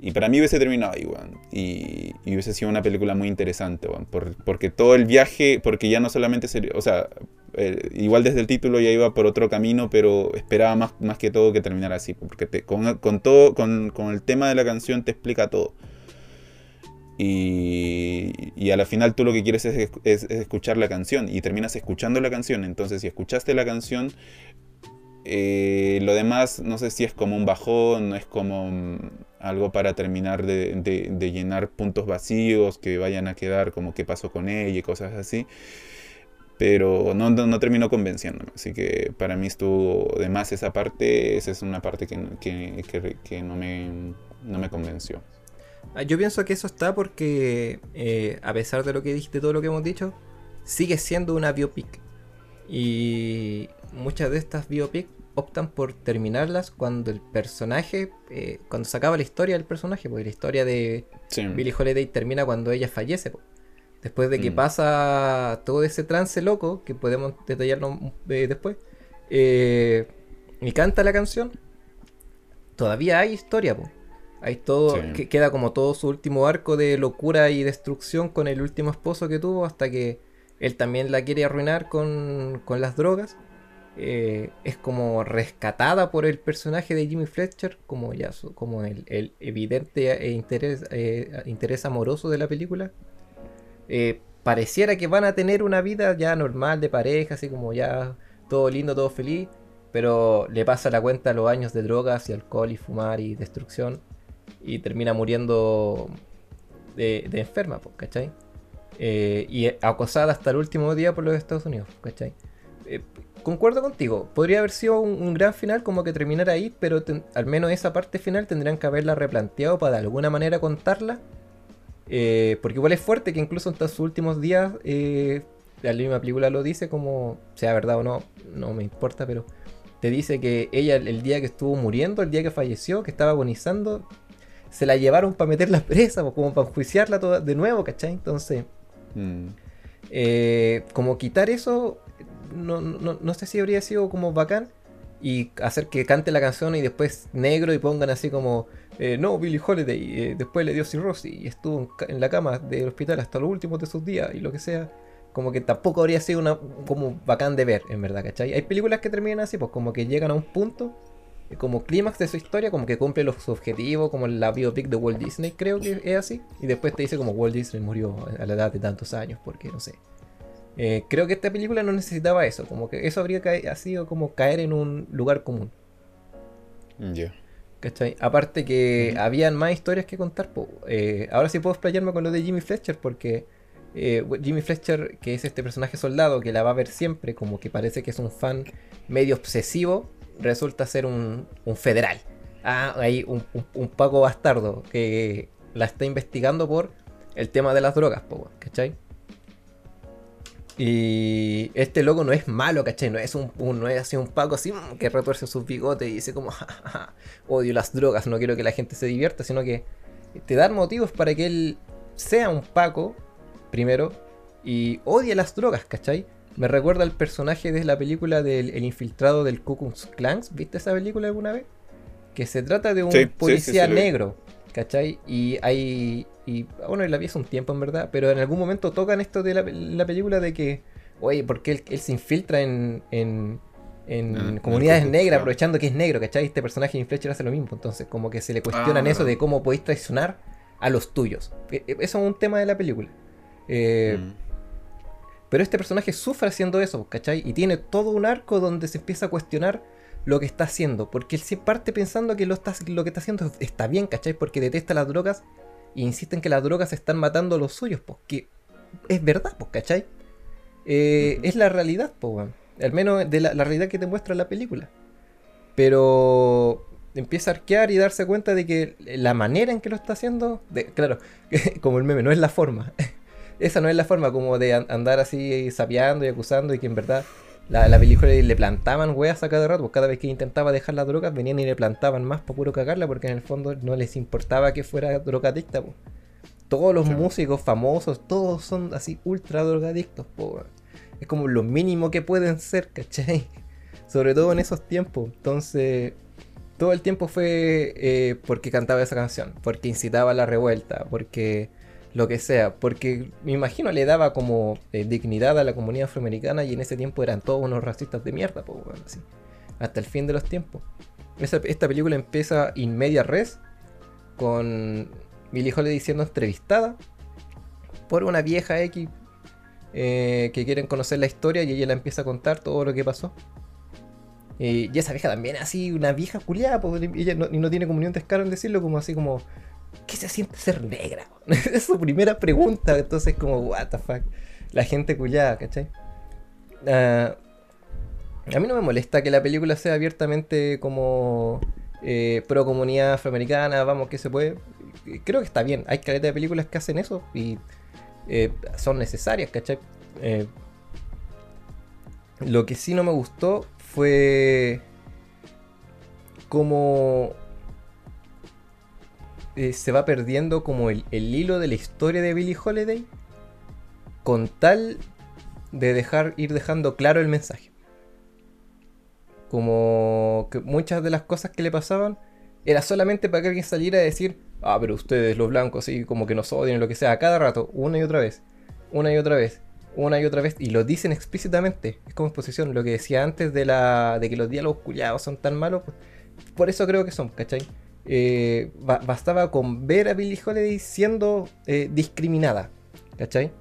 Speaker 2: y para mí hubiese terminado ahí, weón. Y, hubiese sido una película muy interesante, weón. porque todo el viaje, porque ya no solamente sería, o sea, eh, igual desde el título ya iba por otro camino, pero esperaba más, más que todo que terminara así. Porque te, con, todo, con, el tema de la canción te explica todo. Y, y a la final tú lo que quieres es, es, escuchar la canción y terminas escuchando la canción. Entonces, si escuchaste la canción, eh, lo demás no sé si es como un bajón, no es como algo para terminar de, llenar puntos vacíos que vayan a quedar como qué pasó con ella y cosas así. Pero no, no, terminó convenciéndome. Así que para mí estuvo de más esa parte. Esa es una parte que, no, me, no me convenció.
Speaker 1: Ah, yo pienso que eso está porque, eh, a pesar de lo que dijiste, todo lo que hemos dicho, sigue siendo una biopic. Y muchas de estas biopics optan por terminarlas cuando el personaje, eh, cuando se acaba la historia del personaje, porque la historia de Billie Holiday termina cuando ella fallece. Después de que mm. pasa todo ese trance loco, que podemos detallarlo eh, después, eh, y canta la canción, todavía hay historia. Hay todo, que queda como todo su último arco de locura y destrucción con el último esposo que tuvo hasta que él también la quiere arruinar con, con las drogas. Eh, es como rescatada por el personaje de Jimmy Fletcher, como ya como el, evidente eh, interés, eh, interés amoroso de la película. pareciera que van a tener una vida ya normal de pareja, así como ya todo lindo, todo feliz, pero le pasa la cuenta los años de drogas y alcohol y fumar y destrucción y termina muriendo de, enferma, ¿cachai? y acosada hasta el último día por los Estados Unidos, ¿cachai? Concuerdo contigo. Podría haber sido un, gran final como que terminara ahí, pero al menos esa parte final tendrían que haberla replanteado para de alguna manera contarla. Eh, porque igual es fuerte que incluso hasta sus últimos días, eh, la misma película lo dice como, sea verdad o no, no me importa, pero te dice que ella el día que estuvo muriendo, el día que falleció, que estaba agonizando, se la llevaron para meterla presa, como para enjuiciarla toda de nuevo, ¿cachai? Entonces, mm. eh, como quitar eso no, no, no sé si habría sido como bacán y hacer que cante la canción y después negro y pongan así como eh, no, Billy Holiday, eh, después le dio cirrosis y estuvo en la cama del hospital hasta los últimos de sus días y lo que sea. Como que tampoco habría sido una como bacán de ver, en verdad, ¿cachai? Hay películas que terminan así, pues como que llegan a un punto, eh, como clímax de su historia, como que cumple los objetivos, como la biopic de Walt Disney, creo que es así. Y después te dice como Walt Disney murió a la edad de tantos años, porque no sé. Eh, creo que esta película no necesitaba eso, como que eso habría ha sido como caer en un lugar común.
Speaker 2: Ya.
Speaker 1: ¿Cachai? Aparte que habían más historias que contar. Eh, ahora sí puedo explayarme con lo de Jimmy Fletcher porque eh, Jimmy Fletcher, que es este personaje soldado que la va a ver siempre, como que parece que es un fan medio obsesivo, resulta ser un, federal. Ah, hay un, un, Paco bastardo que la está investigando por el tema de las drogas, ¿cachai? Y este loco no es malo, ¿cachai? No es un, no es así un Paco así mm, que retuerce sus bigotes y dice como, odio las drogas, no quiero que la gente se divierta, sino que te dan motivos para que él sea un Paco, primero, y odie las drogas, ¿cachai? Me recuerda al personaje de la película del el infiltrado del Ku Klux Klan. ¿Viste esa película alguna vez? Que se trata de un policía negro, ¿cachai? Y hay. Y bueno, la vi hace un tiempo en verdad, pero en algún momento tocan esto de la, película de que, oye, porque él, él se infiltra en, en, en comunidades negras, aprovechando que es negro, ¿cachai? Este personaje de Fletcher hace lo mismo, entonces, como que se le cuestionan ah, eso de cómo podéis traicionar a los tuyos. E, e, eso es un tema de la película. Eh, mm. Pero este personaje sufre haciendo eso, ¿cachai? Y tiene todo un arco donde se empieza a cuestionar lo que está haciendo. Porque él se parte pensando que lo, está, lo que está haciendo está bien, ¿cachai? Porque detesta las drogas e insiste en que las drogas están matando a los suyos, pues. Que es verdad, pues, ¿cachai? Eh, es la realidad, pues, Al menos de la, realidad que te muestra la película. Pero empieza a arquear y darse cuenta de que la manera en que lo está haciendo, claro, como el meme, no es la forma. esa no es la forma como de andar así sapeando y acusando y que en verdad la, la película le plantaban weas a cada rato, pues cada vez que intentaba dejar las drogas venían y le plantaban más para puro cagarla porque en el fondo no les importaba que fuera drogadicta. Pues. Todos los músicos famosos, todos son así ultra drogadictos. Es como lo mínimo que pueden ser, ¿cachai? Sobre todo en esos tiempos. Entonces, todo el tiempo fue eh, porque cantaba esa canción, porque incitaba a la revuelta, porque lo que sea, porque me imagino le daba como eh, dignidad a la comunidad afroamericana y en ese tiempo eran todos unos racistas de mierda, bueno, así, hasta el fin de los tiempos. esta película empieza in media res con Billie Holiday siendo entrevistada por una vieja X eh, que quieren conocer la historia y ella la empieza a contar todo lo que pasó. y esa vieja también así, una vieja culiada, pues, ella no, no tiene como ni un en decirlo, como así como ¿qué se siente ser negra? es su primera pregunta, entonces como, what the fuck. La gente culiada, ¿cachai? Ah, a mí no me molesta que la película sea abiertamente como eh, pro comunidad afroamericana, vamos, que se puede. Creo que está bien, hay caleta de películas que hacen eso y eh, son necesarias, ¿cachai? Eh, lo que sí no me gustó fue como eh, se va perdiendo como el, hilo de la historia de Billie Holiday con tal de dejar ir dejando claro el mensaje. Como que muchas de las cosas que le pasaban era solamente para que alguien saliera a decir, ah, pero ustedes los blancos sí, como que nos odian lo que sea, a cada rato, una y otra vez, una y otra vez, una y otra vez, y lo dicen explícitamente, es como exposición, lo que decía antes de, la, de que los diálogos culiados son tan malos, pues, por eso creo que son, ¿cachai? Eh, bastaba con ver a Billie Holiday siendo eh, discriminada, ¿cachai?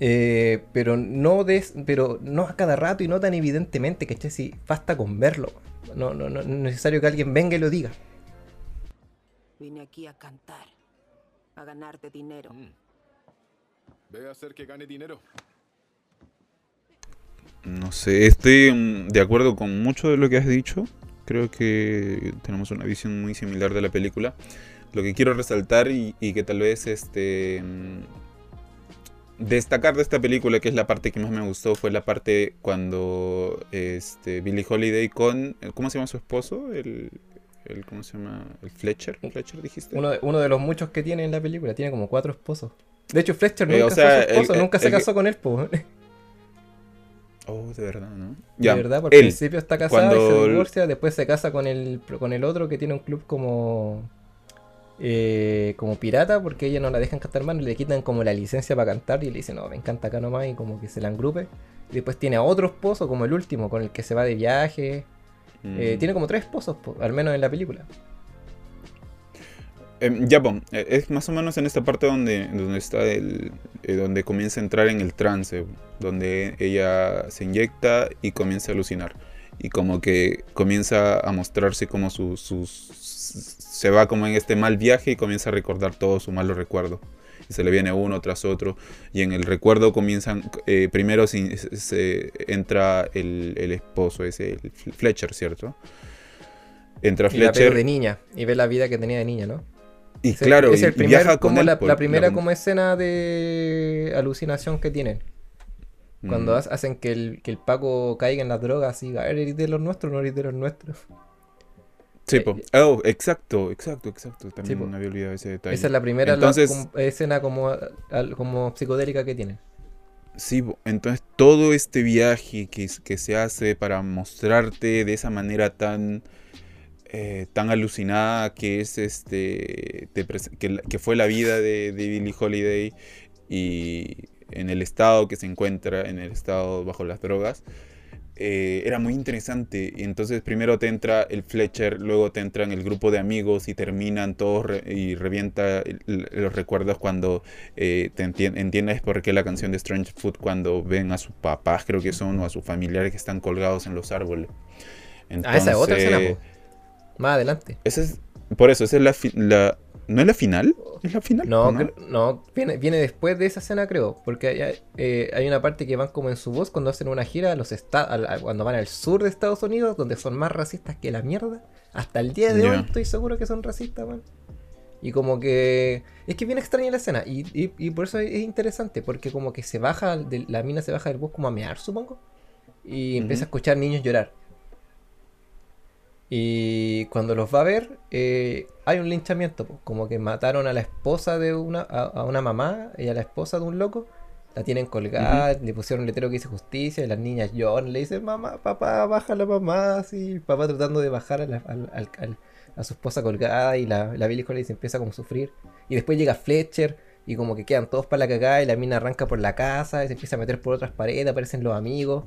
Speaker 1: Eh, pero no pero no a cada rato y no tan evidentemente, ¿cachai? Si basta con verlo. No, no, no es necesario que alguien venga y lo diga.
Speaker 3: Vine aquí a cantar, a ganarte dinero. Mm.
Speaker 4: Ve a hacer que gane dinero.
Speaker 2: No sé, estoy mm, de acuerdo con mucho de lo que has dicho. Creo que tenemos una visión muy similar de la película. Lo que quiero resaltar y, que tal vez este mm, destacar de esta película, que es la parte que más me gustó, fue la parte cuando este, Billie Holiday con. ¿Cómo se llama su esposo? El, ¿Cómo se llama? ¿El Fletcher? ¿Fletcher dijiste?
Speaker 1: Uno de, uno de los muchos que tiene en la película. Tiene como cuatro esposos. De hecho, Fletcher eh, nunca fue su esposo, nunca se casó con él.
Speaker 2: Oh, de verdad, ¿no?
Speaker 1: de verdad, porque al principio está casado y se divorcia, después se casa con el, con el otro que tiene un club como eh, como pirata, porque ella no la dejan cantar más, le quitan como la licencia para cantar y le dicen, no, me encanta acá nomás, y como que se la engrupe. Y después tiene a otro esposo, como el último, con el que se va de viaje. Eh, mm. tiene como tres esposos, al menos en la película.
Speaker 2: Eh, ya, bon, eh, es más o menos en esta parte donde, donde está el, eh, donde comienza a entrar en el trance, donde ella se inyecta y comienza a alucinar. Y como que comienza a mostrarse como sus... se va como en este mal viaje y comienza a recordar todo su malo recuerdo. Y se le viene uno tras otro. Y en el recuerdo comienzan, primero se, entra el, el, esposo, ese, el Fletcher, ¿cierto?
Speaker 1: Entra Fletcher. Y la de niña, y ve la vida que tenía de niña, ¿no?
Speaker 2: Y
Speaker 1: Es el-
Speaker 2: claro,
Speaker 1: es el
Speaker 2: y
Speaker 1: primer,
Speaker 2: viaja con
Speaker 1: como
Speaker 2: él,
Speaker 1: la,
Speaker 2: pues,
Speaker 1: la primera como escena de alucinación que tienen. Cuando
Speaker 2: Mm.
Speaker 1: ha- hacen que el, que el Paco caiga en las drogas y diga, ¿eres de los nuestros no eres de los nuestros?
Speaker 2: Sí,
Speaker 1: eh,
Speaker 2: po. Oh, exacto, exacto, exacto. También me había olvidado ese detalle.
Speaker 1: Esa es la primera la- como- escena como, como psicodélica que tienen.
Speaker 2: Sí, po. entonces todo este viaje que, que se hace para mostrarte de esa manera tan eh, tan alucinada que es este que, que fue la vida de, de Billie Holiday y en el estado que se encuentra, en el estado bajo las drogas, eh, era muy interesante. Y entonces primero te entra el Fletcher, luego te entran el grupo de amigos y terminan todos re- y revienta el- los recuerdos cuando eh, te entien- entiendes por qué la canción de Strange Food cuando ven a sus papás, creo que son, o a sus familiares que están colgados en los árboles.
Speaker 1: ah, esa es otra escena,
Speaker 2: Entonces.
Speaker 1: Más adelante.
Speaker 2: esa es, por eso, esa es la. ¿No es la final? ¿Es la final?
Speaker 1: No,
Speaker 2: ¿O no?
Speaker 1: no, viene, viene después de esa escena, creo. Porque hay, eh, hay una parte que van como en su voz cuando hacen una gira a los cuando van al sur de Estados Unidos, donde son más racistas que la mierda. Hasta el día de hoy estoy seguro que son racistas, man. Y como que. Es que viene extraña la escena. Y, y- y por eso es interesante. Porque como que se baja. de- la mina se baja del bus como a mear, supongo. Y empieza a escuchar niños llorar. Y cuando los va a ver, eh, hay un linchamiento, como que mataron a la esposa de una, a, a una mamá y a la esposa de un loco. La tienen colgada, le pusieron un letrero que dice justicia y las niñas lloran, le dicen, mamá, papá, baja la mamá, así, el papá tratando de bajar a, la- al- a su esposa colgada y la, la Holiday se empieza como a sufrir. Y después llega Fletcher y como que quedan todos para la cagada y la mina arranca por la casa y se empieza a meter por otras paredes, aparecen los amigos.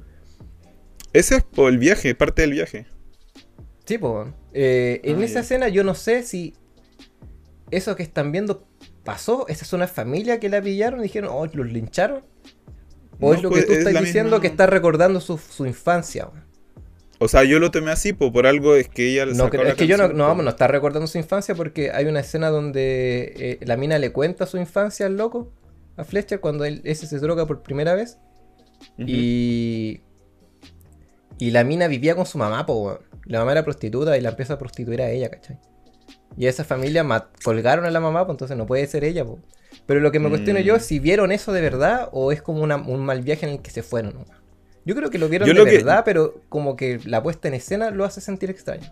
Speaker 2: Ese es por el viaje, parte del viaje.
Speaker 1: Sí, pues. en
Speaker 2: Ah,
Speaker 1: esa escena yo no sé si eso que están viendo pasó. Esa es una familia que la pillaron y dijeron, oh, los lincharon. O
Speaker 2: No,
Speaker 1: es lo
Speaker 2: pues,
Speaker 1: que tú
Speaker 2: es
Speaker 1: estás diciendo
Speaker 2: misma-
Speaker 1: que está recordando su, su infancia.
Speaker 2: O sea, yo lo tomé así, po, por algo es que ella le
Speaker 1: No,
Speaker 2: sacó
Speaker 1: cre-
Speaker 2: la
Speaker 1: es que yo no, no, vamos, no está recordando su infancia porque hay una escena donde eh, la mina le cuenta su infancia al loco, a Fletcher, cuando él, ese se droga por primera vez. Y. Y la mina vivía con su mamá, po, weón. La mamá era prostituta y la empieza a prostituir a ella, ¿cachai? Y a esa familia colgaron a la mamá, pues entonces no puede ser ella, po. Pero lo que me cuestiono
Speaker 2: Mm.
Speaker 1: yo es si vieron eso de verdad o es como una- un mal viaje en el que se fueron. ¿no? Yo creo que lo vieron
Speaker 2: Yo
Speaker 1: de
Speaker 2: lo que-
Speaker 1: verdad, pero como que la puesta en escena lo hace sentir extraño.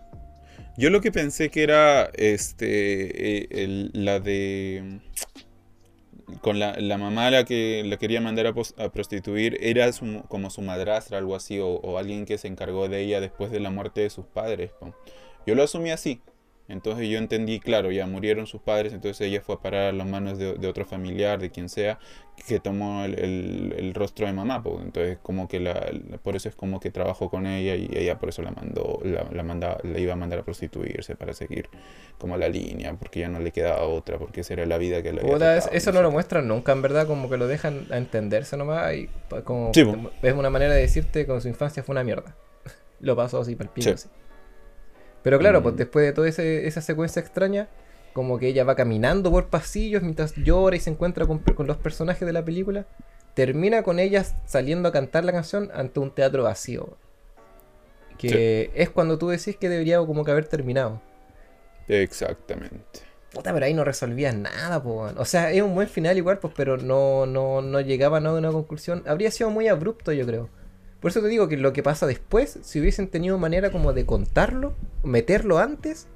Speaker 2: Yo lo que pensé que era este eh, el- la de con la, la mamá la que la quería mandar a, prostituir era su- como su madrastra, algo así, o, o alguien que se encargó de ella después de la muerte de sus padres. Yo lo asumí así. Entonces yo entendí, claro, ya murieron sus padres, entonces ella fue a parar a las manos de, de otro familiar, de quien sea, que tomó el, el- el rostro de mamá. po. Entonces como que la, por eso es como que trabajó con ella y ella por eso la mandó, la, la, manda- la iba a mandar a prostituirse para seguir como la línea, porque ya no le quedaba otra, porque esa era la vida que le había
Speaker 1: Puta, es-
Speaker 2: tocado,
Speaker 1: eso
Speaker 2: no
Speaker 1: no lo muestran nunca, en verdad, como que lo dejan a entenderse nomás. Y como
Speaker 2: Sí,
Speaker 1: es una manera de decirte que su infancia fue una mierda. lo pasó así pico.
Speaker 2: Sí.
Speaker 1: así. Pero claro,
Speaker 2: Mm.
Speaker 1: pues después de toda ese- esa secuencia extraña, como que ella va caminando por pasillos mientras llora y se encuentra con, con los personajes de la película, termina con ellas saliendo a cantar la canción ante un teatro vacío. Que es cuando tú decís que debería como que haber terminado.
Speaker 2: Exactamente.
Speaker 1: Puta, pero ahí no resolvías nada, po. O sea, es un buen final igual, pues, pero no, no, no llegaban a una conclusión. Habría sido muy abrupto, yo creo. Por eso te digo que lo que pasa después, si hubiesen tenido manera como de contarlo, meterlo antes,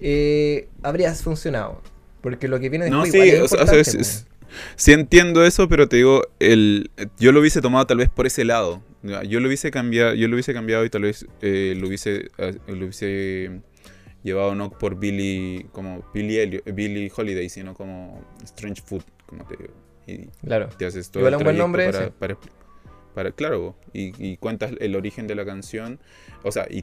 Speaker 1: eh, habría funcionado. Porque lo que viene
Speaker 2: No,
Speaker 1: después
Speaker 2: sí,
Speaker 1: igual es
Speaker 2: o sea, o sea,
Speaker 1: importante,
Speaker 2: es-
Speaker 1: po,
Speaker 2: es- sí entiendo eso, pero te digo, el, yo lo hubiese tomado tal vez por ese lado. Yo lo hubiese cambiado, yo lo hubiese cambiado y tal vez eh, lo hubiese, eh, lo hubiese llevado no por Billy, como Billy, Elliot- Billy Holiday, sino como Strange Food, como te digo. Y
Speaker 1: Claro.
Speaker 2: te haces todo
Speaker 1: Igual
Speaker 2: el
Speaker 1: un buen nombre
Speaker 2: para, claro, y, y cuentas el origen de la canción, o sea, y,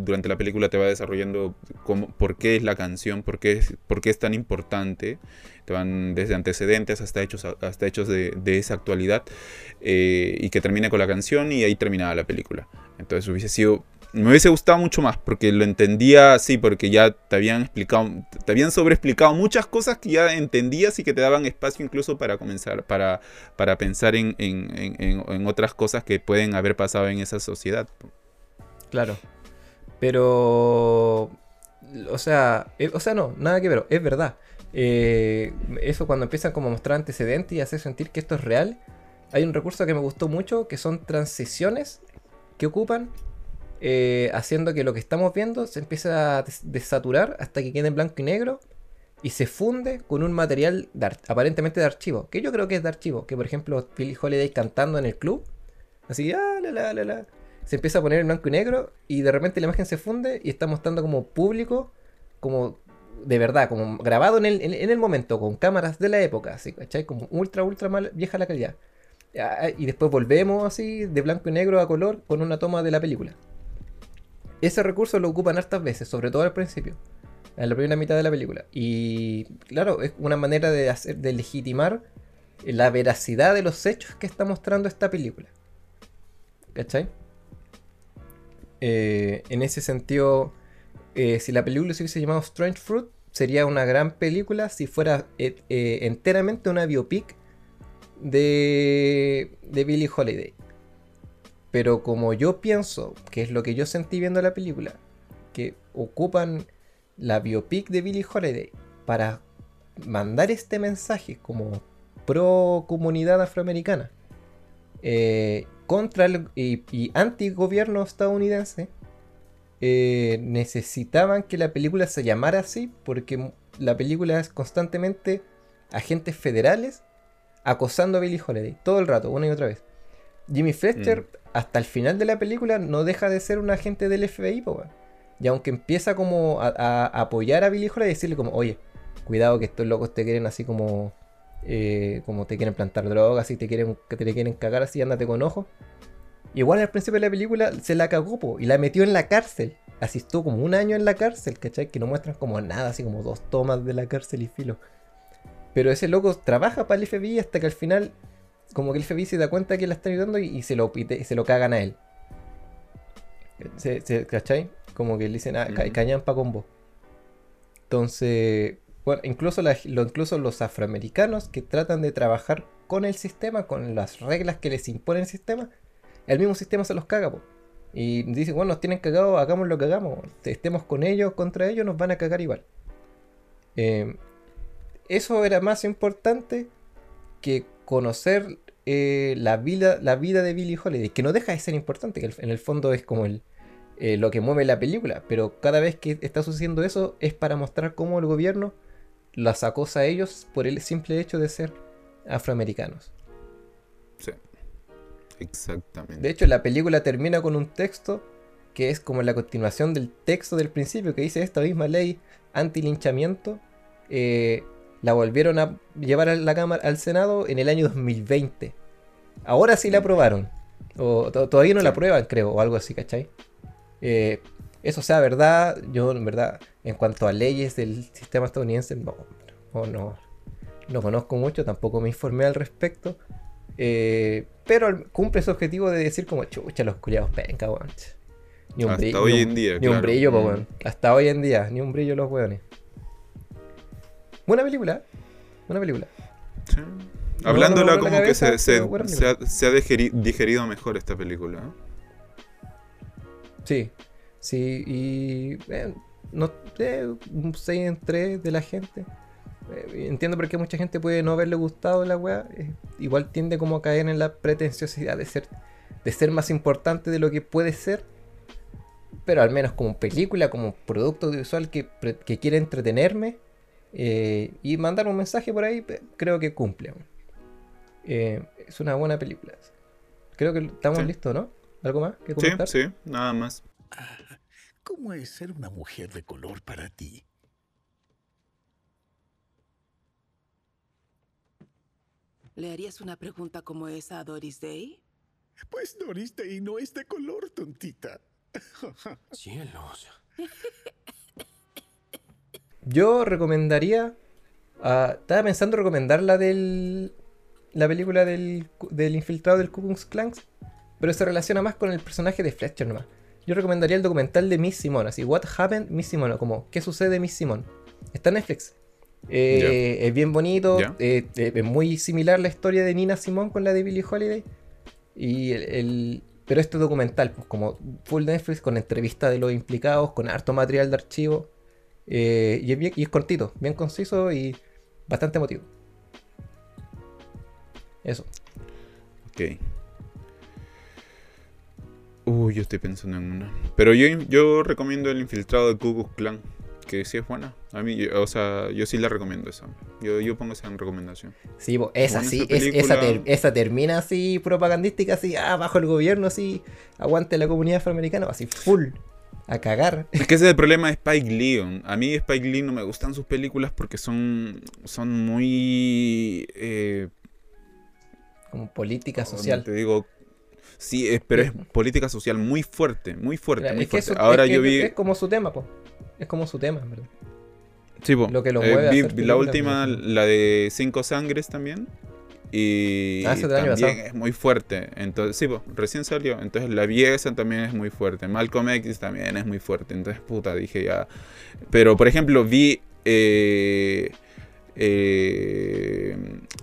Speaker 2: durante la película te va desarrollando cómo, por qué es la canción, por qué es, por qué es tan importante, te van desde antecedentes hasta hechos, hasta hechos de, de esa actualidad, eh, y que termina con la canción y ahí terminaba la película. Entonces hubiese sido... Me hubiese gustado mucho más porque lo entendía así, porque ya te habían explicado, te habían sobreexplicado muchas cosas que ya entendías y que te daban espacio incluso para comenzar, para, para pensar en, en- en- en- en otras cosas que pueden haber pasado en esa sociedad.
Speaker 1: Claro. Pero. O sea, eh, o sea, no, nada que ver, es verdad. eh, eso cuando empiezan como a mostrar antecedentes y hacer sentir que esto es real, hay un recurso que me gustó mucho que son transiciones que ocupan eh, haciendo que lo que estamos viendo se empiece a des- desaturar hasta que quede en blanco y negro y se funde con un material aparentemente de archivo, que yo creo que es de archivo, que por ejemplo Billie Holiday cantando en el club, así, ah, la, la, la, la, se empieza a poner en blanco y negro y de repente la imagen se funde y está mostrando como público, como de verdad, como grabado en el, en el momento, con cámaras de la época, así, ¿cachai? Como ultra, ultra mal, vieja la calidad. Ah, Y después volvemos así, de blanco y negro a color, con una toma de la película. Ese recurso lo ocupan hartas veces, sobre todo al principio, en la primera mitad de la película. Y claro, es una manera de, legitimar la veracidad de los hechos que está mostrando esta película. ¿Cachai? Eh, en ese sentido, eh, si la película se hubiese llamado Strange Fruit, sería una gran película si fuera eh, enteramente una biopic de, de Billie Holiday. Pero como yo pienso, que es lo que yo sentí viendo la película, que ocupan la biopic de Billie Holiday para mandar este mensaje como pro comunidad afroamericana eh, contra y, anti gobierno estadounidense, eh, necesitaban que la película se llamara así porque la película es constantemente agentes federales acosando a Billie Holiday todo el rato, una y otra vez. Jimmy Fletcher, hasta el final de la película, no deja de ser un agente del FBI. Y aunque empieza como a, apoyar a Holiday y decirle como, oye, cuidado que estos locos te quieren así como, eh, como te quieren plantar drogas y te quieren, que te quieren cagar así, ándate con ojo. Igual al principio de la película se la cagó, po, y la metió en la cárcel. Así estuvo como un año en la cárcel, ¿cachai? Que no muestran como nada, así como dos tomas de la cárcel y filo. Pero ese loco trabaja para el FBI hasta que al final, como que el FBI se da cuenta que la está ayudando y, y se, lo, y te- y se lo cagan a él. Se, se- ¿Cachai? Como que le dicen, ah, ca-
Speaker 2: Ujú.
Speaker 1: cañampa con vos. Entonces, bueno, incluso, la- lo- incluso los afroamericanos que tratan de trabajar con el sistema, con las reglas que les impone el sistema, el mismo sistema se los caga, po. Y dicen, bueno, nos tienen cagados, hagamos lo que hagamos. Estemos con ellos, contra ellos, nos van a cagar igual. Eh, eso era más importante que conocer eh, la, vida, la vida de Billie Holiday, que no deja de ser importante, que en el fondo es como el, eh, lo que mueve la película, pero cada vez que está sucediendo eso es para mostrar cómo el gobierno las acosa a ellos por el simple hecho de ser afroamericanos.
Speaker 2: Sí. Exactamente.
Speaker 1: De hecho, la película termina con un texto que es como la continuación del texto del principio, que dice esta misma ley anti-linchamiento, eh, la volvieron a llevar a la Cámara, al Senado en el año 2020. Ahora sí la aprobaron. O to- todavía no la aprueban, creo, o algo así, ¿cachai? Eh, eso sea verdad, yo en verdad, en cuanto a leyes del sistema estadounidense, no, no, no, no conozco mucho, tampoco me informé al respecto. Eh, pero cumple su objetivo de decir como chucha los culiados penca, weón. Ni un
Speaker 2: Hasta
Speaker 1: brillo.
Speaker 2: hoy
Speaker 1: ni un-
Speaker 2: en día,
Speaker 1: Ni un brillo,
Speaker 2: Mm.
Speaker 1: Hasta hoy en día, ni un brillo los weones. Buena película. Buena película.
Speaker 2: Sí.
Speaker 1: No,
Speaker 2: Hablándola
Speaker 1: no
Speaker 2: como que se, se- se ha, se ha digeri- digerido mejor esta película. ¿eh?
Speaker 1: Sí. Sí, y. eh, no sé, un 6 en 3 de la gente. Eh, entiendo por qué mucha gente puede no haberle gustado la weá. eh, igual tiende como a caer en la pretenciosidad de ser, de ser más importante de lo que puede ser. Pero al menos como película, como producto audiovisual que, que quiere entretenerme eh, y mandar un mensaje por ahí, creo que cumple. Eh, es una buena película. Creo que estamos
Speaker 2: Sí.
Speaker 1: listos, ¿no? ¿Algo más que
Speaker 2: Sí,
Speaker 1: comentar?
Speaker 2: sí, nada más.
Speaker 5: ¿Cómo es ser una mujer de color para ti?
Speaker 3: ¿Le harías una pregunta como esa a Doris Day?
Speaker 5: Pues Doris Day no es de color, tontita.
Speaker 4: Cielos.
Speaker 1: Yo recomendaría. ah, estaba pensando recomendar la del. La película del, del infiltrado del Ku Klux Klan. Pero se relaciona más con el personaje de Fletcher nomás. Yo recomendaría el documental de Miss Simone. Así, What Happened Miss Simone. Como, ¿qué sucede Miss Simone? Está en Netflix. Eh, Es bien bonito. Eh, eh, es muy similar la historia de Nina Simone con la de Billie Holiday. Y el, el- pero este documental, pues como full Netflix, con entrevistas de los implicados, con harto material de archivo. Eh, y, es bien- y es cortito, bien conciso y bastante emotivo. Eso.
Speaker 2: Ok. Uy, yo estoy pensando en una. Pero yo, yo recomiendo el infiltrado de Ku Klux Klan. Que sí es buena. A mí, yo- o sea, yo sí la recomiendo esa. Yo, yo pongo esa en recomendación.
Speaker 1: Sí, esa sí,
Speaker 2: esa
Speaker 1: es- esa, ter- esa termina así propagandística, así, ah, bajo el gobierno, así, aguante la comunidad afroamericana, así, full, a cagar.
Speaker 2: Es que ese es el problema de Spike Lee. A mí Spike Lee no me gustan sus películas porque son, son muy... eh,
Speaker 1: Como política
Speaker 2: ¿cómo
Speaker 1: social.
Speaker 2: Te digo... Sí, es- pero es política social muy fuerte, muy fuerte,
Speaker 1: Claro,
Speaker 2: muy fuerte. Ahora
Speaker 1: es que
Speaker 2: yo vi...
Speaker 1: Es como su tema, po. Es como su tema, en verdad.
Speaker 2: Sí, po.
Speaker 1: Lo que lo
Speaker 2: Eh,
Speaker 1: mueve a hacer
Speaker 2: la última, la de Cinco Sangres también. Y
Speaker 1: Ah,
Speaker 2: también es muy fuerte. Entonces, sí, po, recién salió. Entonces la vieja también es muy fuerte. Malcolm X también es muy fuerte. Entonces, puta, dije ya. Pero, por ejemplo, vi eh, eh,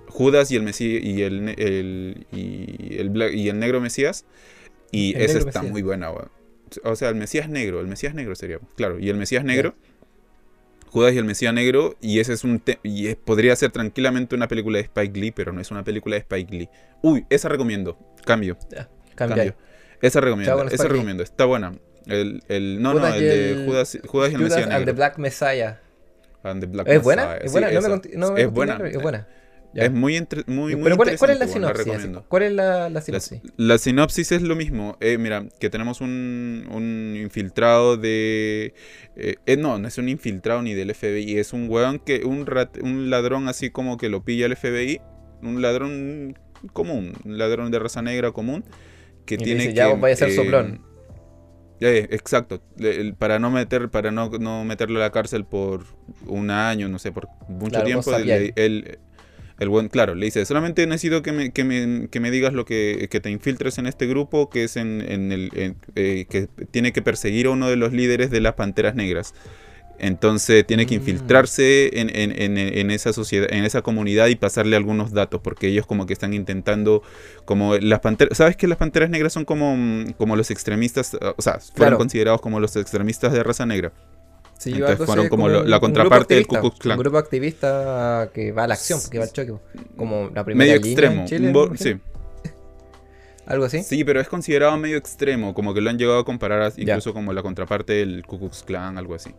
Speaker 2: Judas y el Mesías y el, el- y el y el negro Mesías. Y
Speaker 1: El
Speaker 2: esa está
Speaker 1: Mesías.
Speaker 2: muy buena. O sea, el Mesías negro, el Mesías negro sería, claro, y el Mesías negro, Judas y el Mesías negro, y ese es un y es- podría ser tranquilamente una película de Spike Lee, pero no es una película de Spike Lee. Uy, esa recomiendo. Cambio, cambio. Esa recomiendo, esa
Speaker 1: Lee.
Speaker 2: recomiendo, está buena. El, el no, no, el de Judas, Judas y el
Speaker 1: Judas
Speaker 2: Mesías
Speaker 1: and the
Speaker 2: negro.
Speaker 1: Black Messiah.
Speaker 2: And the Black
Speaker 1: ¿Es buena?
Speaker 2: Messiah,
Speaker 1: ¿Es
Speaker 2: sí,
Speaker 1: buena? no me no me
Speaker 2: es buena.
Speaker 1: Es buena. Ya.
Speaker 2: Es muy, entre- muy, muy
Speaker 1: Pero ¿cuál, es- cuál es la
Speaker 2: interesante,
Speaker 1: sinopsis? ¿Cuál es la, la sinopsis?
Speaker 2: la sinopsis es lo mismo. Eh, mira, que tenemos un, un infiltrado de... eh, eh, no, no es un infiltrado ni del FBI. Es un weón que... Un, rat- un ladrón así como que lo pilla el FBI. Un ladrón común. Un ladrón de raza negra común. Que
Speaker 1: Y
Speaker 2: tiene
Speaker 1: dice,
Speaker 2: que...
Speaker 1: "Ya, vais a ser
Speaker 2: eh,
Speaker 1: soplón".
Speaker 2: eh, exacto. Para no meter, para no, no meterlo a la cárcel por un año, no sé, por mucho
Speaker 1: Claro,
Speaker 2: tiempo. él, el buen, claro, le dice, solamente necesito que me, que me, que me digas lo que, que te infiltres en este grupo, que es en, en el, en- eh, que tiene que perseguir a uno de los líderes de las Panteras Negras. Entonces tiene que
Speaker 1: Mm.
Speaker 2: infiltrarse en, en- en- en esa sociedad, en esa comunidad y pasarle algunos datos, porque ellos como que están intentando, como las panteras, ¿sabes que las panteras negras son como, mm, como los extremistas, o sea, fueron
Speaker 1: Claro.
Speaker 2: considerados como los extremistas de raza negra?
Speaker 1: Sí,
Speaker 2: Entonces
Speaker 1: algo
Speaker 2: fueron como
Speaker 1: un-
Speaker 2: la contraparte del Ku Klux Klan.
Speaker 1: Un grupo activista que va a la acción, que va al choque. Como la primera
Speaker 2: Medio
Speaker 1: línea
Speaker 2: extremo,
Speaker 1: en Chile,
Speaker 2: un bo-
Speaker 1: me
Speaker 2: sí.
Speaker 1: Algo así.
Speaker 2: sí, pero es considerado medio extremo, como que lo han llegado a comparar a- incluso como la contraparte del Ku Klux Klan, algo así.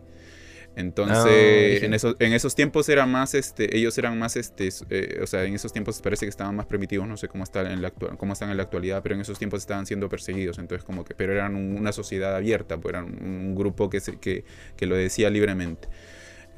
Speaker 2: Entonces,
Speaker 1: Ah,
Speaker 2: en, esos, en esos tiempos era más, este, ellos eran más, este, eh, o sea, en esos tiempos parece que estaban más primitivos, no sé cómo están en la actual, cómo están en la actualidad, pero en esos tiempos estaban siendo perseguidos, entonces como que, pero eran un- una sociedad abierta, pues eran un, un grupo que, se, que, que lo decía libremente.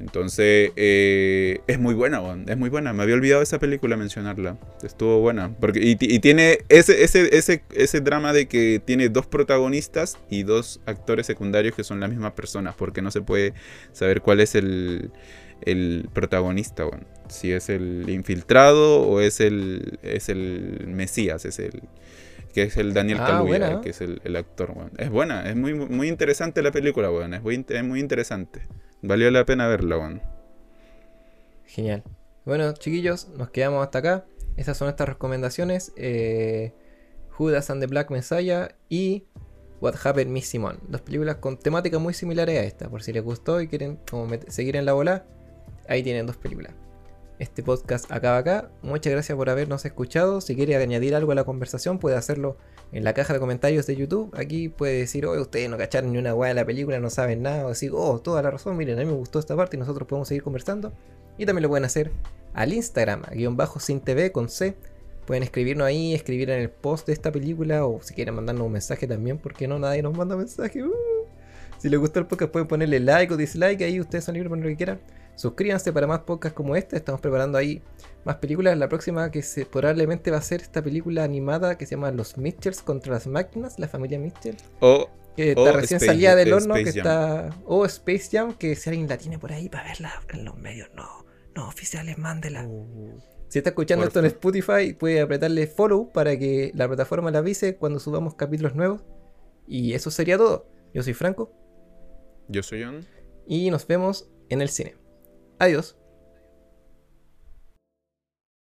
Speaker 2: Entonces, eh, es muy buena, es muy buena. Me había olvidado esa película mencionarla. Estuvo buena. Porque, y, ti- y tiene ese, ese, ese, ese drama de que tiene dos protagonistas y dos actores secundarios que son la misma persona. Porque no se puede saber cuál es el, el protagonista, weón. Si es el infiltrado o es el, es el Mesías, es el que es el Daniel
Speaker 1: Ah,
Speaker 2: Kaluuya,
Speaker 1: buena.
Speaker 2: que es el, el actor. Es buena, es muy, muy interesante la película, weón. Es muy, es muy interesante. Valió la pena verla, weón.
Speaker 1: Genial. Bueno, chiquillos, nos quedamos hasta acá. Esas son estas recomendaciones. eh, Judas and the Black Messiah y What Happened Miss Simone. Dos películas con temáticas muy similares a esta. Por si les gustó y quieren seguir en la bola, ahí tienen dos películas. Este podcast acaba acá. Muchas gracias por habernos escuchado. Si quiere añadir algo a la conversación, puede hacerlo en la caja de comentarios de YouTube. Aquí puede decir, oye, ustedes no cacharon ni una weá de la película, no saben nada. O decir, oh, toda la razón, miren, a mí me gustó esta parte y nosotros podemos seguir conversando. Y también lo pueden hacer al Instagram, guion bajo sin TV con C. Pueden escribirnos ahí, escribir en el post de esta película o si quieren mandarnos un mensaje también, porque no, nadie nos manda mensaje. Uh. Si les gustó el podcast pueden ponerle like o dislike, ahí ustedes son libres para lo que quieran. Suscríbanse para más podcasts como este, estamos preparando ahí más películas. La próxima que se, probablemente va a ser esta película animada que se llama Los Mitchells contra las máquinas, la familia Mitchell.
Speaker 2: O
Speaker 1: Que
Speaker 2: O
Speaker 1: recién
Speaker 2: Space-
Speaker 1: salida del
Speaker 2: eh,
Speaker 1: horno, que está... O Space Jam, que si alguien la tiene por ahí para verla en los medios, no, no oficiales, mándela. Si está escuchando esto en. Spotify, puede apretarle follow para que la plataforma le avise cuando subamos capítulos nuevos. Y eso sería todo. Yo soy Franco
Speaker 2: yo soy John.
Speaker 1: y nos vemos en el cine. Adiós.